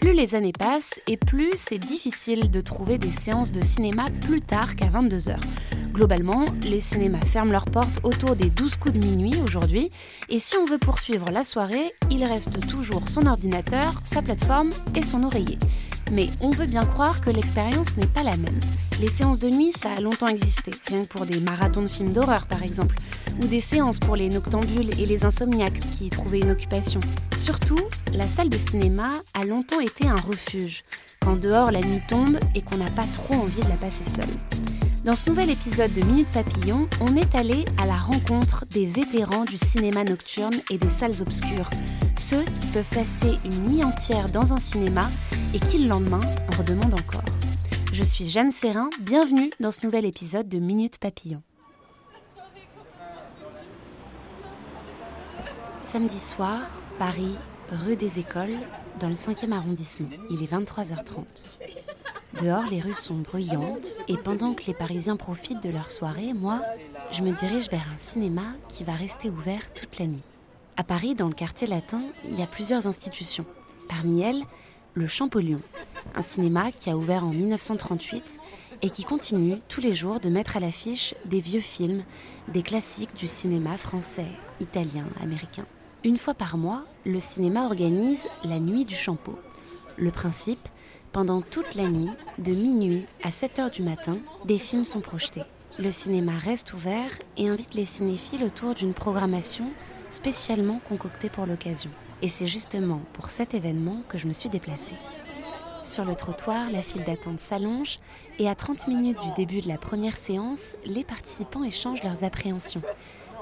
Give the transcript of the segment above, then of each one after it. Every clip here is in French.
Plus les années passent et plus c'est difficile de trouver des séances de cinéma plus tard qu'à 22h. Globalement, les cinémas ferment leurs portes autour des 12 coups de minuit aujourd'hui, et si on veut poursuivre la soirée, il reste toujours son ordinateur, sa plateforme et son oreiller. Mais on veut bien croire que l'expérience n'est pas la même. Les séances de nuit, ça a longtemps existé, rien que pour des marathons de films d'horreur par exemple, ou des séances pour les noctambules et les insomniaques qui y trouvaient une occupation. Surtout, la salle de cinéma a longtemps été un refuge, quand dehors la nuit tombe et qu'on n'a pas trop envie de la passer seule. Dans ce nouvel épisode de Minute Papillon, on est allé à la rencontre des vétérans du cinéma nocturne et des salles obscures. Ceux qui peuvent passer une nuit entière dans un cinéma et qui le lendemain en redemandent encore. Je suis Jeanne Serrin, bienvenue dans ce nouvel épisode de Minute Papillon. Samedi soir, Paris, rue des Écoles, dans le 5e arrondissement. Il est 23h30. Dehors, les rues sont bruyantes et pendant que les Parisiens profitent de leur soirée, moi, je me dirige vers un cinéma qui va rester ouvert toute la nuit. À Paris, dans le quartier latin, il y a plusieurs institutions. Parmi elles, le Champollion, un cinéma qui a ouvert en 1938 et qui continue tous les jours de mettre à l'affiche des vieux films, des classiques du cinéma français, italien, américain. Une fois par mois, le cinéma organise la Nuit du Champeau. Le principe, pendant toute la nuit, de minuit à 7 heures du matin, des films sont projetés. Le cinéma reste ouvert et invite les cinéphiles autour d'une programmation spécialement concoctée pour l'occasion. Et c'est justement pour cet événement que je me suis déplacée. Sur le trottoir, la file d'attente s'allonge et à 30 minutes du début de la première séance, les participants échangent leurs appréhensions.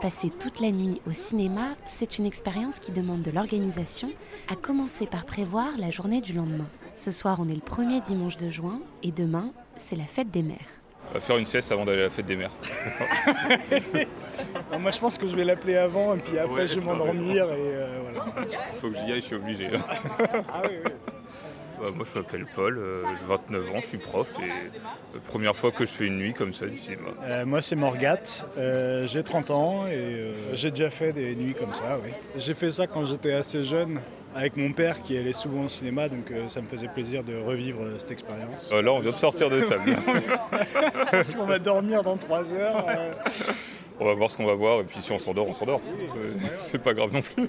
Passer toute la nuit au cinéma, c'est une expérience qui demande de l'organisation, à commencer par prévoir la journée du lendemain. Ce soir, on est le premier dimanche de juin et demain, c'est la fête des mères. On va faire une sieste avant d'aller à la fête des mères. Non, moi je pense que je vais l'appeler avant et puis après Ouais, je vais m'endormir euh, voilà. Faut que j'y aille, je suis obligé. Ah oui, oui. Bah, moi je m'appelle Paul, euh, j'ai 29 ans, je suis prof et euh, première fois que je fais une nuit comme ça du cinéma. Euh, moi c'est Morgat, euh, j'ai 30 ans et j'ai déjà fait des nuits comme ça, oui. J'ai fait ça quand j'étais assez jeune avec mon père qui allait souvent au cinéma donc ça me faisait plaisir de revivre cette expérience. Là on vient de sortir de table. Parce qu'on va dormir dans 3 heures. on va voir ce qu'on va voir et puis si on s'endort, on s'endort. C'est pas grave non plus.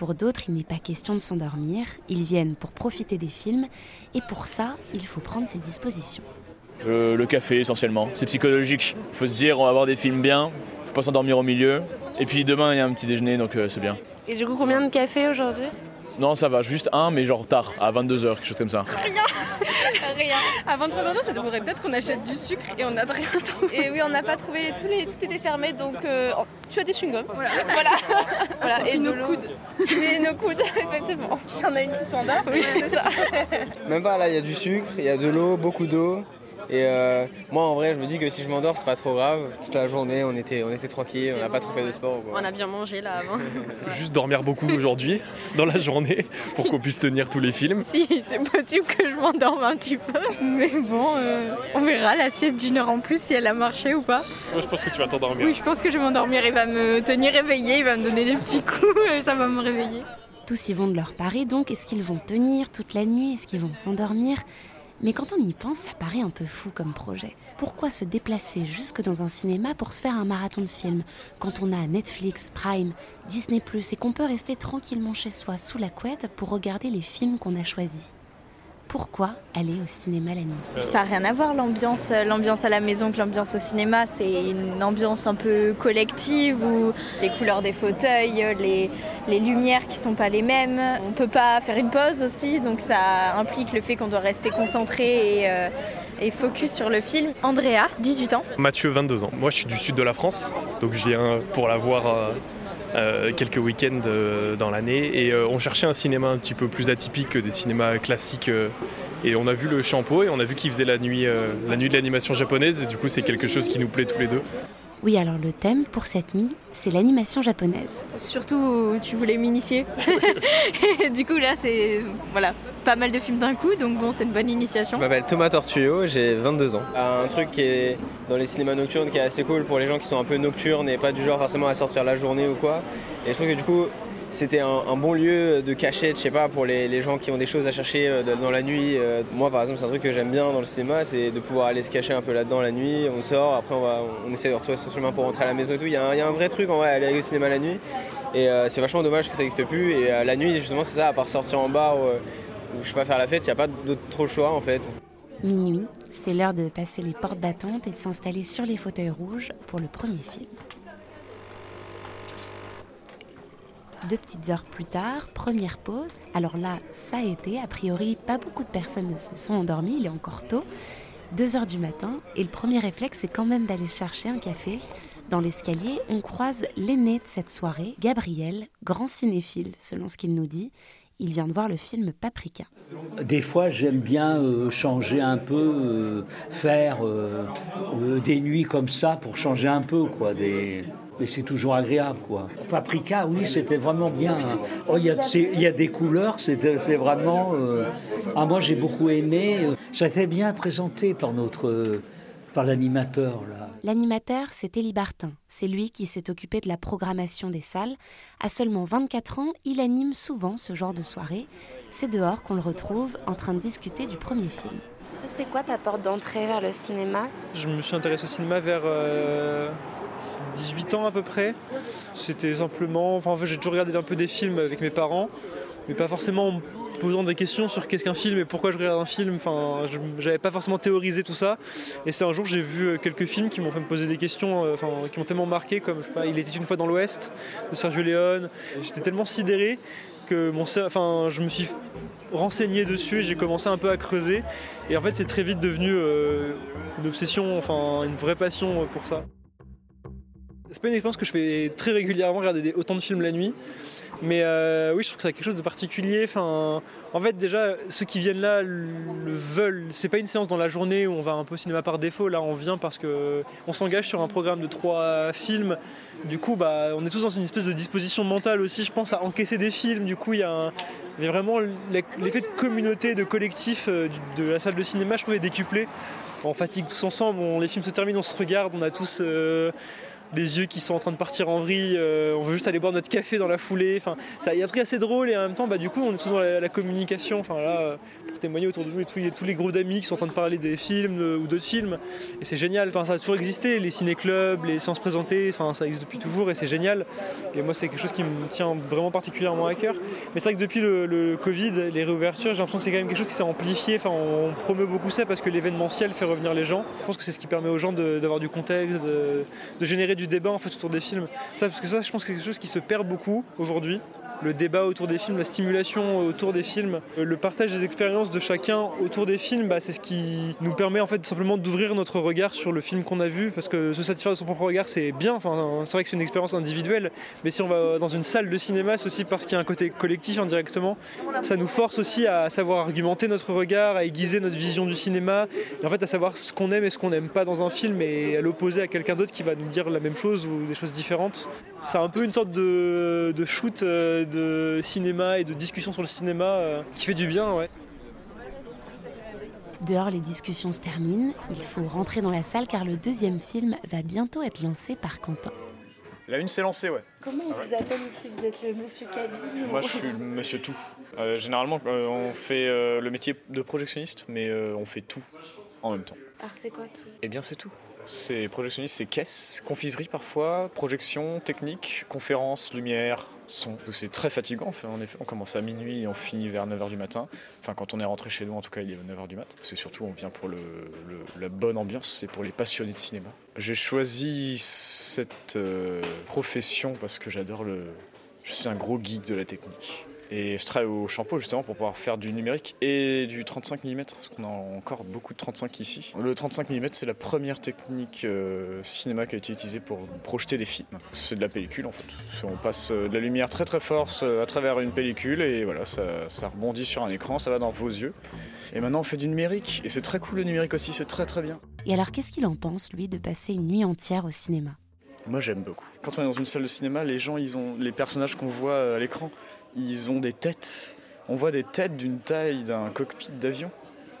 Pour d'autres, il n'est pas question de s'endormir, ils viennent pour profiter des films et pour ça, il faut prendre ses dispositions. Euh, le café essentiellement. C'est psychologique. Il faut se dire on va voir des films bien, faut pas s'endormir au milieu. Et puis demain il y a un petit déjeuner donc euh, c'est bien. Et du coup, combien de café aujourd'hui? Non ça va, juste un mais genre tard, à 22h, quelque chose comme ça. Rien. À 23h, ça devrait peut-être qu'on achète du sucre et on n'a rien trouvé. Et oui, on n'a pas trouvé, tous les, tout était fermé, donc euh, oh, tu as des chewing-gums. Voilà. voilà. Voilà. Et nos coudes. Et nos coudes, effectivement. Il y en a une qui s'endort. Oui, c'est ça. Même pas là, il y a du sucre, il y a de l'eau, beaucoup d'eau. Et euh, moi en vrai, je me dis que si je m'endors, c'est pas trop grave. Toute la journée, on était, on était tranquille, on n'a pas trop fait de sport. ou quoi. On a bien mangé là avant. Juste dormir beaucoup aujourd'hui, dans la journée, pour qu'on puisse tenir tous les films. Si, c'est possible que je m'endorme un petit peu. Mais bon, euh, on verra la sieste d'une heure en plus si elle a marché ou pas. Moi, je pense que tu vas t'endormir. Oui, je pense que je vais m'endormir. Il va me tenir éveillé, il va me donner des petits coups et ça va me réveiller. Tous y vont de leur pari donc, est-ce qu'ils vont tenir toute la nuit, est-ce qu'ils vont s'endormir? Mais quand on y pense, ça paraît un peu fou comme projet. Pourquoi se déplacer jusque dans un cinéma pour se faire un marathon de films quand on a Netflix, Prime, Disney ⁇ et qu'on peut rester tranquillement chez soi sous la couette pour regarder les films qu'on a choisis pourquoi aller au cinéma la nuit. Ça n'a rien à voir l'ambiance, l'ambiance à la maison que l'ambiance au cinéma. C'est une ambiance un peu collective où les couleurs des fauteuils, les, les lumières qui sont pas les mêmes. On peut pas faire une pause aussi, donc ça implique le fait qu'on doit rester concentré et, euh, et focus sur le film. Andrea, 18 ans. Mathieu, 22 ans. Moi, je suis du sud de la France, donc je viens pour la voir. euh, euh, quelques week-ends euh, dans l'année et euh, on cherchait un cinéma un petit peu plus atypique que des cinémas classiques et on a vu le Champeau et on a vu qu'il faisait la nuit, la nuit de l'animation japonaise et du coup c'est quelque chose qui nous plaît tous les deux. Oui, alors le thème pour cette nuit, c'est l'animation japonaise. Surtout, tu voulais m'initier. du coup, là, c'est voilà, pas mal de films d'un coup, donc bon, c'est une bonne initiation. Je m'appelle Thomas Tortuyo, j'ai 22 ans. Un truc qui est dans les cinémas nocturnes qui est assez cool pour les gens qui sont un peu nocturnes et pas du genre forcément à sortir la journée ou quoi. Et je trouve que du coup, c'était un, bon lieu de cachette, je sais pas, pour les, gens qui ont des choses à chercher euh, dans la nuit. Euh, Moi, par exemple, c'est un truc que j'aime bien dans le cinéma, c'est de pouvoir aller se cacher un peu là-dedans la nuit. On sort, après on, va, on essaie de retrouver son chemin pour rentrer à la maison et tout. Il y, a un- vrai truc en vrai, aller au cinéma la nuit. Et euh, c'est vachement dommage que ça n'existe plus. Et la nuit, justement, c'est ça, à part sortir en bar ou, je sais pas, faire la fête, il n'y a pas d'autre trop choix en fait. Minuit, c'est l'heure de passer les portes battantes et de s'installer sur les fauteuils rouges pour le premier film. Deux petites heures plus tard, première pause. Alors là, ça a été, a priori, pas beaucoup de personnes ne se sont endormies, il est encore tôt. Deux heures du matin, et le premier réflexe, c'est quand même d'aller chercher un café. Dans l'escalier, on croise l'aîné de cette soirée, Gabriel, grand cinéphile, selon ce qu'il nous dit. Il vient de voir le film Paprika. Des fois, j'aime bien euh, changer un peu, euh, faire euh, des nuits comme ça pour changer un peu, quoi. Mais c'est toujours agréable, quoi. Paprika, oui, c'était vraiment bien. hein. Oh, il y, a y des couleurs, c'est vraiment. euh, Ah, moi, j'ai beaucoup aimé. euh, Ça a été bien présenté par notre, euh, par l'animateur là. L'animateur, c'est Élie Bartin. C'est lui qui s'est occupé de la programmation des salles. À seulement 24 ans, il anime souvent ce genre de soirée. C'est dehors qu'on le retrouve en train de discuter du premier film. C'était quoi ta porte d'entrée vers le cinéma? Je me suis intéressé au cinéma vers euh, 18 ans à peu près. C'était simplement. Enfin, j'ai toujours regardé un peu des films avec mes parents, mais pas forcément en me posant des questions sur qu'est-ce qu'un film et pourquoi je regarde un film. Enfin, j'avais pas forcément théorisé tout ça. Et c'est un jour, j'ai vu euh, quelques films qui m'ont fait me poser des questions, euh, enfin, qui m'ont tellement marqué, comme Il était une fois dans l'Ouest de Sergio Leone. J'étais tellement sidéré que mon, enfin, je me suis renseigné dessus et j'ai commencé un peu à creuser. Et en fait, c'est très vite devenu euh, une obsession, enfin, une vraie passion pour ça. C'est pas une expérience que je fais très régulièrement, regarder autant de films la nuit. Mais euh, oui, je trouve que c'est quelque chose de particulier. Enfin, en fait, déjà, ceux qui viennent là le veulent. C'est pas une séance dans la journée où on va un peu au cinéma par défaut. Là, on vient parce que on s'engage sur un programme de trois films. Du coup, bah, on est tous dans une espèce de disposition mentale aussi, je pense, à encaisser des films. Du coup, il y a, a vraiment l'effet de communauté, de collectif euh, de la salle de cinéma, je trouvais décuplé. On fatigue tous ensemble, les films se terminent, on se regarde, on a tous euh, les yeux qui sont en train de partir en vrille, euh, on veut juste aller boire notre café dans la foulée. Enfin, il y a un truc assez drôle et en même temps, bah, du coup, on est tous dans la, communication. Enfin, là, euh, pour témoigner autour de nous, et tous, les, tous les groupes d'amis qui sont en train de parler des films euh, ou d'autres films. Et c'est génial. Enfin, ça a toujours existé, les ciné-clubs, les séances présentées. Enfin, ça existe depuis toujours et c'est génial. Et moi, c'est quelque chose qui me tient vraiment particulièrement à cœur. Mais c'est vrai que depuis le, Covid, les réouvertures, j'ai l'impression que c'est quand même quelque chose qui s'est amplifié. Enfin, on promeut beaucoup ça parce que l'événementiel fait revenir les gens. Je pense que c'est ce qui permet aux gens d'avoir du contexte, de, de générer du débat en fait autour des films. Ça, parce que ça, je pense que c'est quelque chose qui se perd beaucoup aujourd'hui. Le débat autour des films, la stimulation autour des films, le partage des expériences de chacun autour des films, bah, c'est ce qui nous permet en fait simplement d'ouvrir notre regard sur le film qu'on a vu. Parce que se satisfaire de son propre regard, c'est bien. Enfin, c'est vrai que c'est une expérience individuelle, mais si on va dans une salle de cinéma, c'est aussi parce qu'il y a un côté collectif indirectement. Ça nous force aussi à savoir argumenter notre regard, à aiguiser notre vision du cinéma, et en fait à savoir ce qu'on aime et ce qu'on n'aime pas dans un film, et à l'opposer à quelqu'un d'autre qui va nous dire la même chose ou des choses différentes. C'est un peu une sorte de, de shoot euh, de cinéma et de discussion sur le cinéma euh, qui fait du bien, ouais. Dehors, les discussions se terminent. Il faut rentrer dans la salle car le deuxième film va bientôt être lancé par Quentin. La une s'est lancée, ouais. Comment on vous appelle ici? Vous êtes le monsieur Cabine Moi, je suis le monsieur tout. Euh, généralement, euh, on fait euh, le métier de projectionniste, mais euh, on fait tout en même temps. Alors c'est quoi tout? Eh bien, c'est tout. C'est projectionniste, c'est caisse, confiserie parfois, projection, technique, conférence, lumière, C'est très fatigant, en effet. On commence à minuit et on finit vers 9h du matin. Enfin, quand on est rentré chez nous, en tout cas, il est 9h du matin. C'est surtout, on vient pour la bonne ambiance, c'est pour les passionnés de cinéma. J'ai choisi cette euh, profession parce que j'adore le. Je suis un gros geek de la technique. Et je travaille au Champeau justement pour pouvoir faire du numérique et du 35 mm, parce qu'on a encore beaucoup de 35 ici. Le 35 mm, c'est la première technique euh, cinéma qui a été utilisée pour projeter des films. C'est de la pellicule en fait. On passe euh, de la lumière très très forte euh, à travers une pellicule et voilà, ça, ça rebondit sur un écran, ça va dans vos yeux. Et maintenant on fait du numérique et c'est très cool le numérique aussi, c'est très très bien. Et alors qu'est-ce qu'il en pense lui de passer une nuit entière au cinéma? Moi j'aime beaucoup. Quand on est dans une salle de cinéma, les gens, ils ont les personnages qu'on voit à l'écran, ils ont des têtes. On voit des têtes d'une taille d'un cockpit d'avion.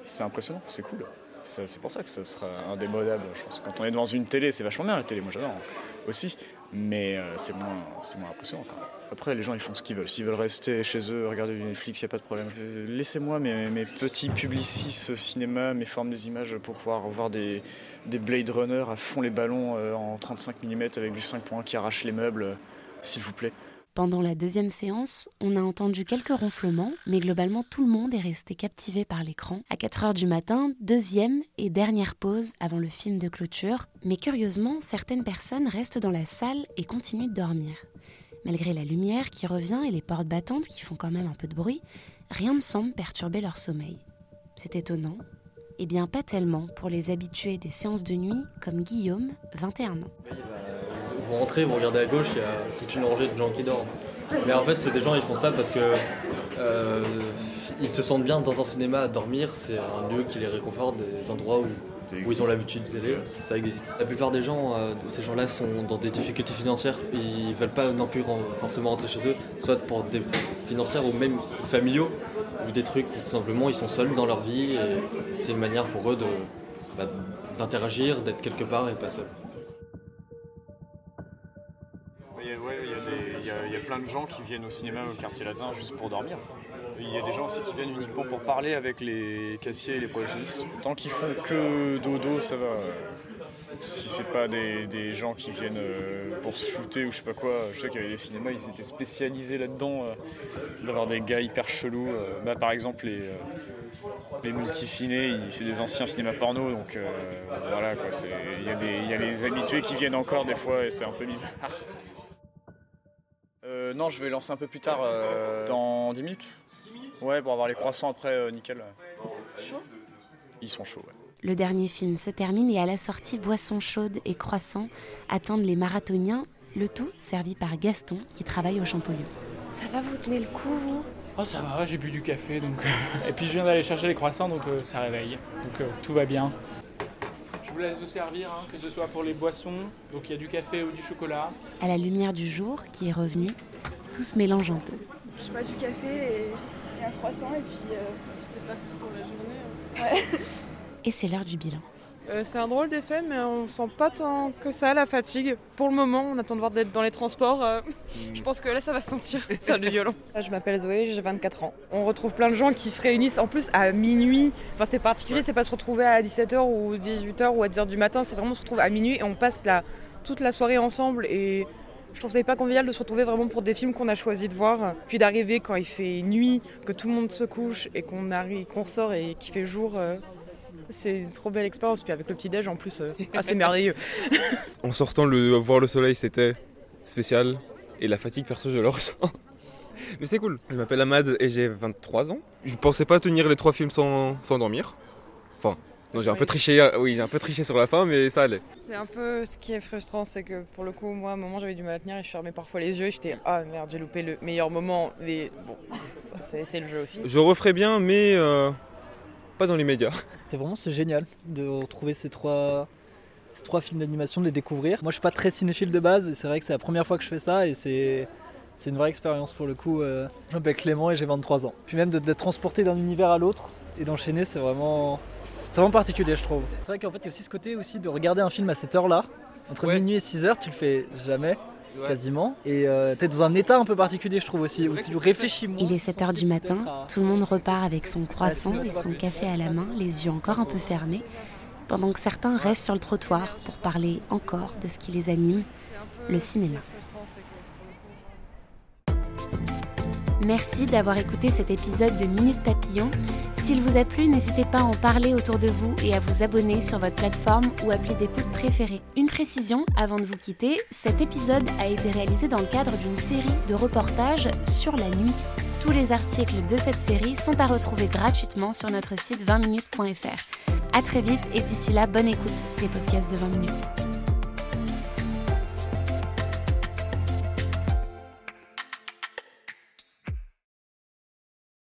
C'est impressionnant, c'est cool. C'est pour ça que ça sera indémodable, je pense. Quand on est devant une télé, c'est vachement bien la télé, moi j'adore hein, aussi. Mais euh, c'est moins, impressionnant quand même. Après, les gens ils font ce qu'ils veulent. S'ils veulent rester chez eux, regarder du Netflix, il n'y a pas de problème. Laissez-moi mes, petits publicis cinéma, mes formes des images pour pouvoir voir des, des Blade Runner à fond les ballons euh, en 35 mm avec du 5.1 qui arrache les meubles, euh, s'il vous plaît. Pendant la deuxième séance, on a entendu quelques ronflements, mais globalement tout le monde est resté captivé par l'écran. À 4 heures du matin, deuxième et dernière pause avant le film de clôture, mais curieusement, certaines personnes restent dans la salle et continuent de dormir. Malgré la lumière qui revient et les portes battantes qui font quand même un peu de bruit, rien ne semble perturber leur sommeil. C'est étonnant. Eh bien, pas tellement pour les habitués des séances de nuit comme Guillaume, 21 ans vous rentrez, vous regardez à gauche, il y a toute une rangée de gens qui dorment. Mais en fait, c'est des gens, ils font ça parce que euh, ils se sentent bien dans un cinéma à dormir. C'est un lieu qui les réconforte, des endroits où, où ils ont l'habitude d'aller. Ça existe. La plupart des gens, euh, ces gens-là, sont dans des difficultés financières. Ils veulent pas non plus forcément rentrer chez eux, soit pour des financières ou même familiaux, ou des trucs tout simplement ils sont seuls dans leur vie. et C'est une manière pour eux de bah, d'interagir, d'être quelque part et pas seuls. Il y, a plein de gens qui viennent au cinéma au quartier latin juste pour dormir. Il y a des gens aussi qui viennent uniquement pour parler avec les cassiers et les projectionnistes. Tant qu'ils font que dodo, ça va. Si c'est pas des, gens qui viennent euh, pour se shooter ou je sais pas quoi, je sais qu'il y avait des cinémas, ils étaient spécialisés là-dedans, euh, d'avoir des gars hyper chelous. Euh, bah, par exemple, les, les multicinés, c'est des anciens cinémas porno, donc voilà, il y, y, a les habitués qui viennent encore des fois et c'est un peu bizarre. Euh, non, je vais lancer un peu plus tard, euh, dans 10 minutes. Ouais, pour avoir les croissants après, euh, nickel. Chaud Ils sont chauds, ouais. Le dernier film se termine et à la sortie, boissons chaudes et croissants attendent les marathoniens, le tout servi par Gaston qui travaille au Champollion. Ça va, vous tenir le coup, vous? Oh, ça va, j'ai bu du café, donc. et puis je viens d'aller chercher les croissants, donc ça réveille. Donc tout va bien. Vous laisse vous servir, hein, que ce soit pour les boissons, donc il y a du café ou du chocolat. À la lumière du jour qui est revenu, tout se mélange un peu. Je pas, du café et, un croissant et puis euh, c'est parti pour la journée. Hein. et c'est l'heure du bilan. Euh, c'est un drôle d'effet, mais on sent pas tant que ça la fatigue. Pour le moment, on attend de voir d'être dans les transports. Euh, mm. je pense que là, ça va se sentir. ça du violon. Je m'appelle Zoé, j'ai 24 ans. On retrouve plein de gens qui se réunissent en plus à minuit. Enfin, c'est particulier, c'est pas se retrouver à 17h ou 18h ou à 10h du matin, c'est vraiment se retrouver à minuit et on passe la, toute la soirée ensemble. Et je trouve ça pas convivial de se retrouver vraiment pour des films qu'on a choisi de voir, puis d'arriver quand il fait nuit, que tout le monde se couche et qu'on arrive, qu'on sort et qu'il fait jour. Euh, c'est une trop belle expérience. Puis avec le petit-déj en plus, euh, assez merveilleux. en sortant, le, voir le soleil, c'était spécial. Et la fatigue, perso, je le ressens. Mais c'est cool. Je m'appelle Ahmad et j'ai 23 ans. Je pensais pas tenir les trois films sans, sans dormir. Enfin, non, j'ai un peu triché, euh, oui, j'ai un peu triché sur la fin, mais ça allait. C'est un peu ce qui est frustrant, c'est que pour le coup, moi, à un moment, j'avais du mal à tenir et je fermais parfois les yeux et j'étais ah merde, j'ai loupé le meilleur moment. Mais bon, c'est le jeu aussi. Je referai bien, mais euh, pas dans les médias. C'était vraiment c'est génial de retrouver ces trois, ces trois films d'animation, de les découvrir. Moi, je suis pas très cinéphile de base et c'est vrai que c'est la première fois que je fais ça et c'est une vraie expérience pour le coup. Euh, je m'appelle Clément et j'ai 23 ans. Puis même d'être transporté d'un univers à l'autre et d'enchaîner, c'est vraiment, vraiment particulier, je trouve. C'est vrai qu'en fait, il y a aussi ce côté aussi de regarder un film à cette heure-là. Entre minuit et 6 heures, tu le fais jamais quasiment. Et euh, tu es dans un état un peu particulier, je trouve aussi, où tu réfléchis moins. Il est 7 h du matin, tout le monde repart avec son croissant et son café à la main, les yeux encore un peu fermés, pendant que certains restent sur le trottoir pour parler encore de ce qui les anime, le cinéma. Merci d'avoir écouté cet épisode de Minute Papillon. S'il vous a plu, n'hésitez pas à en parler autour de vous et à vous abonner sur votre plateforme ou appli d'écoute préférée. Une précision avant de vous quitter, cet épisode a été réalisé dans le cadre d'une série de reportages sur la nuit. Tous les articles de cette série sont à retrouver gratuitement sur notre site 20minutes.fr. À très vite et d'ici là, bonne écoute des podcasts de 20 minutes.